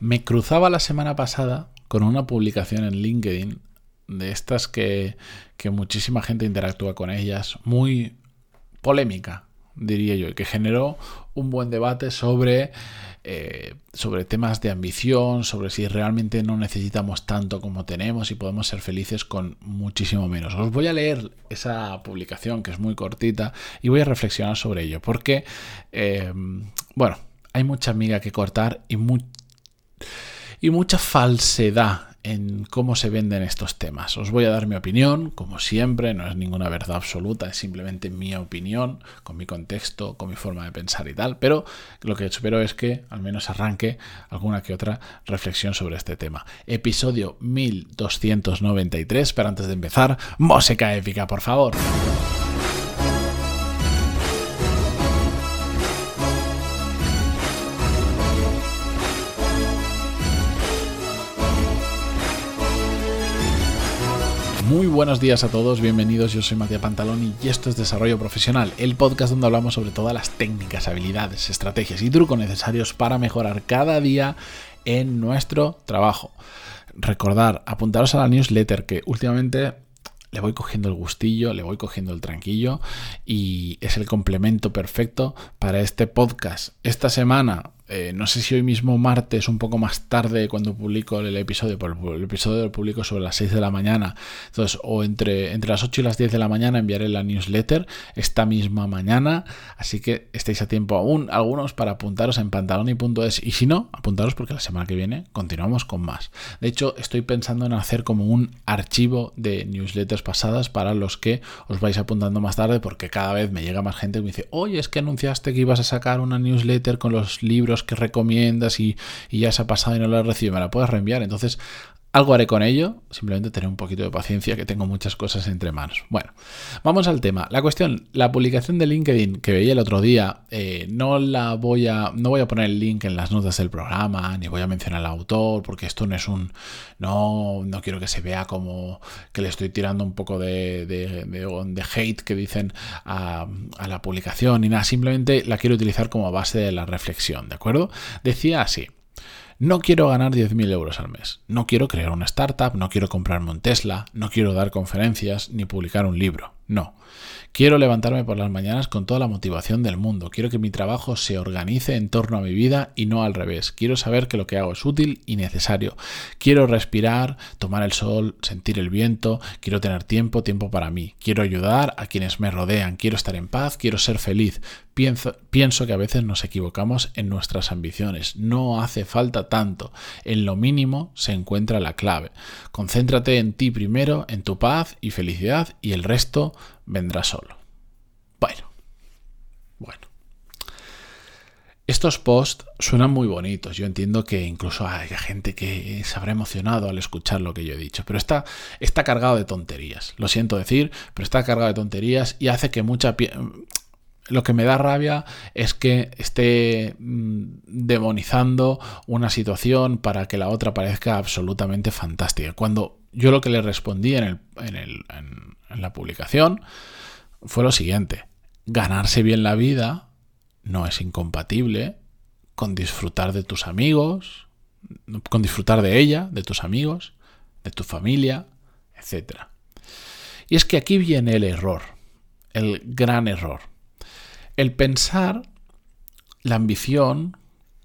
Me cruzaba la semana pasada con una publicación en LinkedIn de estas que, muchísima gente interactúa con ellas, muy polémica, diría yo, y que generó un buen debate sobre, eh, sobre temas de ambición, sobre si realmente no necesitamos tanto como tenemos y podemos ser felices con muchísimo menos. Os voy a leer esa publicación que es muy cortita y voy a reflexionar sobre ello, porque, eh, bueno, hay mucha amiga que cortar y muy y mucha falsedad en cómo se venden estos temas. Os voy a dar mi opinión, como siempre, no es ninguna verdad absoluta, es simplemente mi opinión, con mi contexto, con mi forma de pensar y tal, pero lo que espero es que al menos arranque alguna que otra reflexión sobre este tema. Episodio 1293, pero antes de empezar, música épica, por favor. Muy buenos días a todos, bienvenidos, yo soy Matías Pantaloni y esto es Desarrollo Profesional, el podcast donde hablamos sobre todas las técnicas, habilidades, estrategias y trucos necesarios para mejorar cada día en nuestro trabajo. Recordar, apuntaros a la newsletter que últimamente le voy cogiendo el gustillo, le voy cogiendo el tranquillo y es el complemento perfecto para este podcast. Esta semana eh, no sé si hoy mismo martes, un poco más tarde, cuando publico el episodio, por el episodio lo publico sobre las 6 de la mañana, entonces, o entre, entre las 8 y las 10 de la mañana enviaré la newsletter esta misma mañana, así que estáis a tiempo aún, algunos, para apuntaros en pantaloni.es, y si no, apuntaros porque la semana que viene continuamos con más. De hecho, estoy pensando en hacer como un archivo de newsletters pasadas para los que os vais apuntando más tarde, porque cada vez me llega más gente que me dice, oye, es que anunciaste que ibas a sacar una newsletter con los libros que recomiendas y, ya se ha pasado y no lo has recibido, me la puedes reenviar. Entonces, algo haré con ello, simplemente tener un poquito de paciencia que tengo muchas cosas entre manos. Bueno, vamos al tema. La cuestión, la publicación de LinkedIn que veía el otro día, eh, no la voy a, no voy a poner el link en las notas del programa, ni voy a mencionar al autor, porque esto no es un, no, no quiero que se vea como que le estoy tirando un poco de, de, de, hate que dicen a, a la publicación, ni nada, simplemente la quiero utilizar como base de la reflexión, ¿de acuerdo? Decía así. No quiero ganar 10.000 euros al mes. No quiero crear una startup, no quiero comprarme un Tesla, no quiero dar conferencias ni publicar un libro. No. Quiero levantarme por las mañanas con toda la motivación del mundo. Quiero que mi trabajo se organice en torno a mi vida y no al revés. Quiero saber que lo que hago es útil y necesario. Quiero respirar, tomar el sol, sentir el viento. Quiero tener tiempo, tiempo para mí. Quiero ayudar a quienes me rodean. Quiero estar en paz. Quiero ser feliz. Pienso, pienso que a veces nos equivocamos en nuestras ambiciones. No hace falta tanto. En lo mínimo se encuentra la clave. Concéntrate en ti primero, en tu paz y felicidad y el resto vendrá solo. Bueno, bueno. Estos posts suenan muy bonitos. Yo entiendo que incluso hay gente que se habrá emocionado al escuchar lo que yo he dicho. Pero está, está cargado de tonterías. Lo siento decir, pero está cargado de tonterías y hace que mucha... Lo que me da rabia es que esté mm, demonizando una situación para que la otra parezca absolutamente fantástica. Cuando yo lo que le respondí en, la publicación fue lo siguiente. Ganarse bien la vida no es incompatible con disfrutar de tus amigos, con disfrutar de ella, de tus amigos, de tu familia, etc. Y es que aquí viene el error, el gran error. El pensar la ambición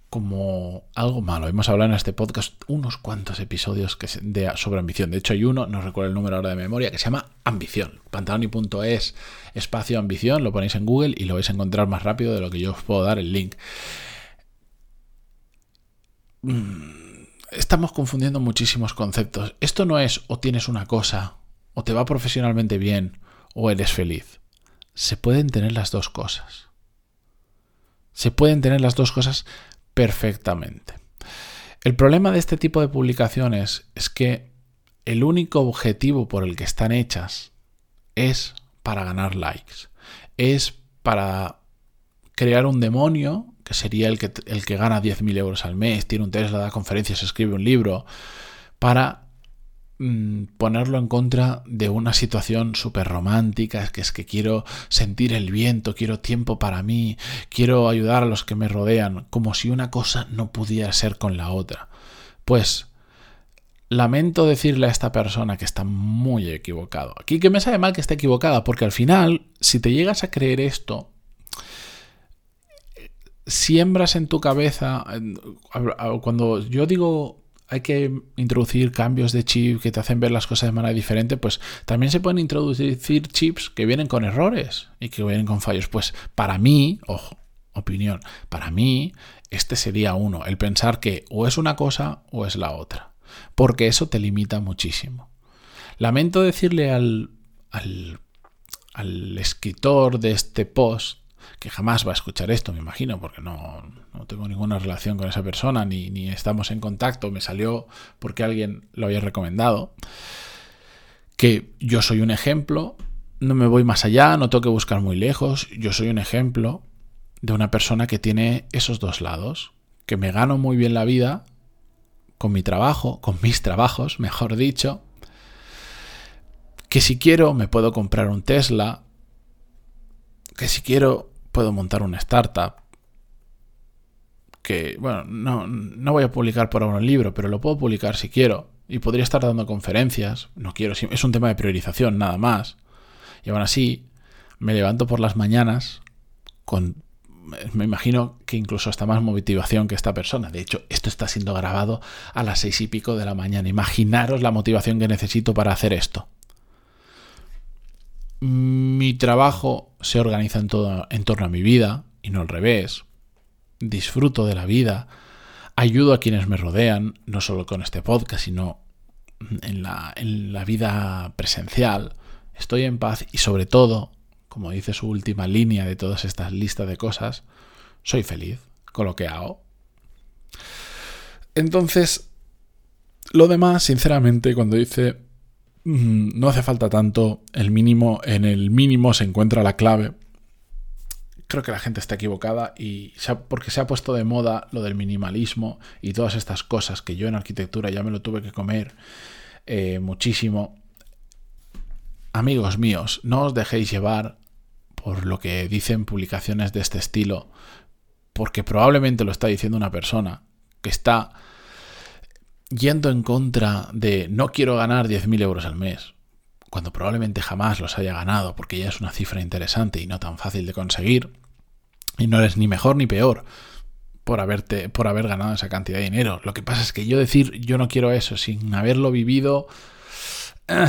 como algo malo. Hemos hablado en este podcast unos cuantos episodios que sobre ambición. De hecho, hay uno, no recuerdo el número ahora de memoria, que se llama Ambición. Pantaloni.es espacio ambición, lo ponéis en Google y lo vais a encontrar más rápido de lo que yo os puedo dar el link. Mm, estamos confundiendo muchísimos conceptos. Esto no es o tienes una cosa, o te va profesionalmente bien, o eres feliz. Se pueden tener las dos cosas. Se pueden tener las dos cosas perfectamente. El problema de este tipo de publicaciones es que el único objetivo por el que están hechas es para ganar likes. Es para crear un demonio, que sería el que, el que gana 10.000 euros al mes, tiene un Tesla, da conferencias, escribe un libro, para ponerlo en contra de una situación súper romántica, que es que quiero sentir el viento, quiero tiempo para mí, quiero ayudar a los que me rodean, como si una cosa no pudiera ser con la otra. Pues lamento decirle a esta persona que está muy equivocado. Aquí que me sabe mal que esté equivocada, porque al final, si te llegas a creer esto, siembras en tu cabeza, cuando yo digo hay que introducir cambios de chip que te hacen ver las cosas de manera diferente, pues también se pueden introducir chips que vienen con errores y que vienen con fallos. Pues para mí, ojo, opinión, para mí este sería uno, el pensar que o es una cosa o es la otra, porque eso te limita muchísimo. Lamento decirle al, al, al escritor de este post que jamás va a escuchar esto, me imagino, porque no, tengo ninguna relación con esa persona, ni, ni, estamos en contacto, me salió porque alguien lo había recomendado, que yo soy un ejemplo, no me voy más allá, no tengo que buscar muy lejos, yo soy un ejemplo de una persona que tiene esos dos lados, que me gano muy bien la vida con mi trabajo, con mis trabajos, mejor dicho, que si quiero me puedo comprar un Tesla, que si quiero puedo montar una startup que, bueno, no, no voy a publicar por ahora un libro, pero lo puedo publicar si quiero. Y podría estar dando conferencias, no quiero, es un tema de priorización nada más. Y aún así, me levanto por las mañanas con, me imagino que incluso hasta más motivación que esta persona. De hecho, esto está siendo grabado a las seis y pico de la mañana. Imaginaros la motivación que necesito para hacer esto mi trabajo se organiza en, todo, en torno a mi vida y no al revés. Disfruto de la vida, ayudo a quienes me rodean, no solo con este podcast, sino en la, en la vida presencial. Estoy en paz y sobre todo, como dice su última línea de todas estas listas de cosas, soy feliz con lo que hago. Entonces, lo demás, sinceramente, cuando dice no hace falta tanto, el mínimo, en el mínimo se encuentra la clave. Creo que la gente está equivocada y porque se ha puesto de moda lo del minimalismo y todas estas cosas que yo en arquitectura ya me lo tuve que comer eh, muchísimo. Amigos míos, no os dejéis llevar por lo que dicen publicaciones de este estilo, porque probablemente lo está diciendo una persona que está yendo en contra de no quiero ganar 10.000 euros al mes, cuando probablemente jamás los haya ganado, porque ya es una cifra interesante y no tan fácil de conseguir, y no eres ni mejor ni peor por, haberte, por haber ganado esa cantidad de dinero. Lo que pasa es que yo decir yo no quiero eso sin haberlo vivido, eh,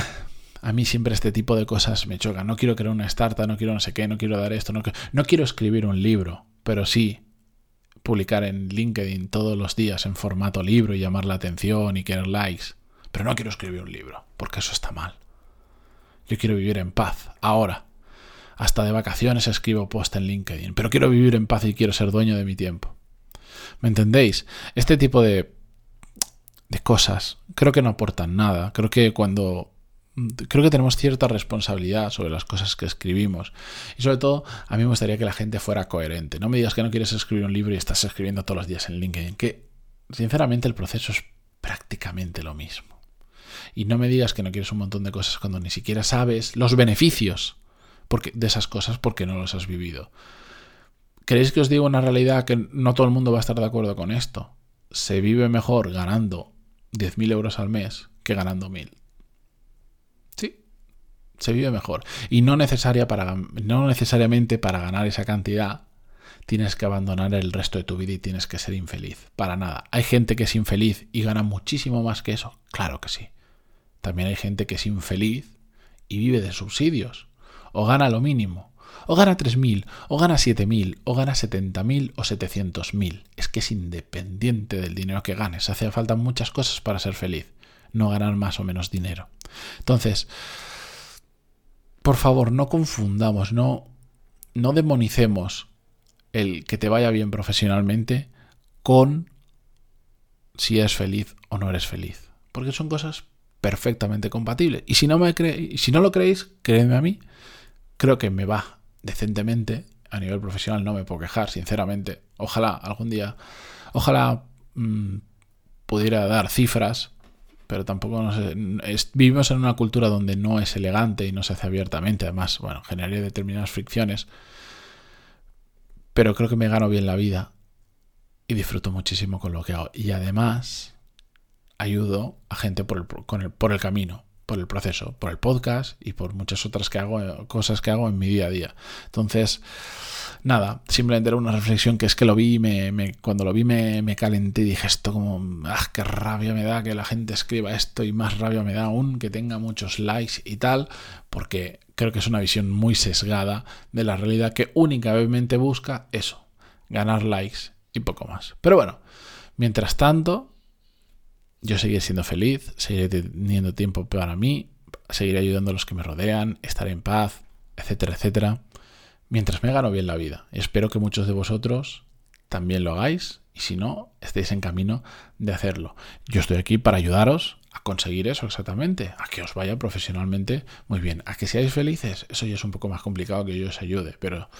a mí siempre este tipo de cosas me chocan. No quiero crear una startup, no quiero no sé qué, no quiero dar esto, no, no quiero escribir un libro, pero sí publicar en LinkedIn todos los días en formato libro y llamar la atención y querer likes. Pero no quiero escribir un libro, porque eso está mal. Yo quiero vivir en paz, ahora. Hasta de vacaciones escribo post en LinkedIn, pero quiero vivir en paz y quiero ser dueño de mi tiempo. ¿Me entendéis? Este tipo de, de cosas creo que no aportan nada. Creo que cuando creo que tenemos cierta responsabilidad sobre las cosas que escribimos. Y sobre todo, a mí me gustaría que la gente fuera coherente. No me digas que no quieres escribir un libro y estás escribiendo todos los días en LinkedIn, que sinceramente el proceso es prácticamente lo mismo. Y no me digas que no quieres un montón de cosas cuando ni siquiera sabes los beneficios porque, de esas cosas porque no los has vivido. ¿Queréis que os diga una realidad que no todo el mundo va a estar de acuerdo con esto? Se vive mejor ganando 10.000 euros al mes que ganando 1.000 se vive mejor. Y no, necesaria para, no necesariamente para ganar esa cantidad tienes que abandonar el resto de tu vida y tienes que ser infeliz. Para nada. ¿Hay gente que es infeliz y gana muchísimo más que eso? Claro que sí. También hay gente que es infeliz y vive de subsidios. O gana lo mínimo. O gana 3.000, o gana 7.000, o gana 70.000 o 700.000. Es que es independiente del dinero que ganes. Hace falta muchas cosas para ser feliz. No ganar más o menos dinero. Entonces, por favor, no confundamos, no, no demonicemos el que te vaya bien profesionalmente con si eres feliz o no eres feliz. Porque son cosas perfectamente compatibles. Y si no, me si no lo creéis, créeme a mí, creo que me va decentemente. A nivel profesional no me puedo quejar, sinceramente. Ojalá algún día, ojalá mm, pudiera dar cifras pero tampoco nos, vivimos en una cultura donde no es elegante y no se hace abiertamente. Además, bueno, generaría determinadas fricciones. Pero creo que me gano bien la vida y disfruto muchísimo con lo que hago. Y además ayudo a gente por el, por el camino, por el proceso, por el podcast y por muchas otras que hago, cosas que hago en mi día a día. Entonces, nada, simplemente era una reflexión que es que lo vi, me, cuando lo vi me, me, calenté y dije esto como, ah, qué rabia me da que la gente escriba esto y más rabia me da aún que tenga muchos likes y tal, porque creo que es una visión muy sesgada de la realidad que únicamente busca eso, ganar likes y poco más. Pero bueno, mientras tanto, yo seguiré siendo feliz, seguiré teniendo tiempo para mí, seguiré ayudando a los que me rodean, estaré en paz, etcétera, etcétera, mientras me gano bien la vida. Espero que muchos de vosotros también lo hagáis y si no, estéis en camino de hacerlo. Yo estoy aquí para ayudaros a conseguir eso exactamente, a que os vaya profesionalmente muy bien, a que seáis felices. Eso ya es un poco más complicado que yo os ayude, pero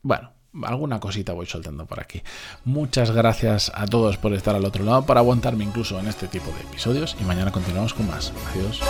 bueno, alguna cosita voy soltando por aquí. Muchas gracias a todos por estar al otro lado, para aguantarme incluso en este tipo de episodios y mañana continuamos con más. Adiós.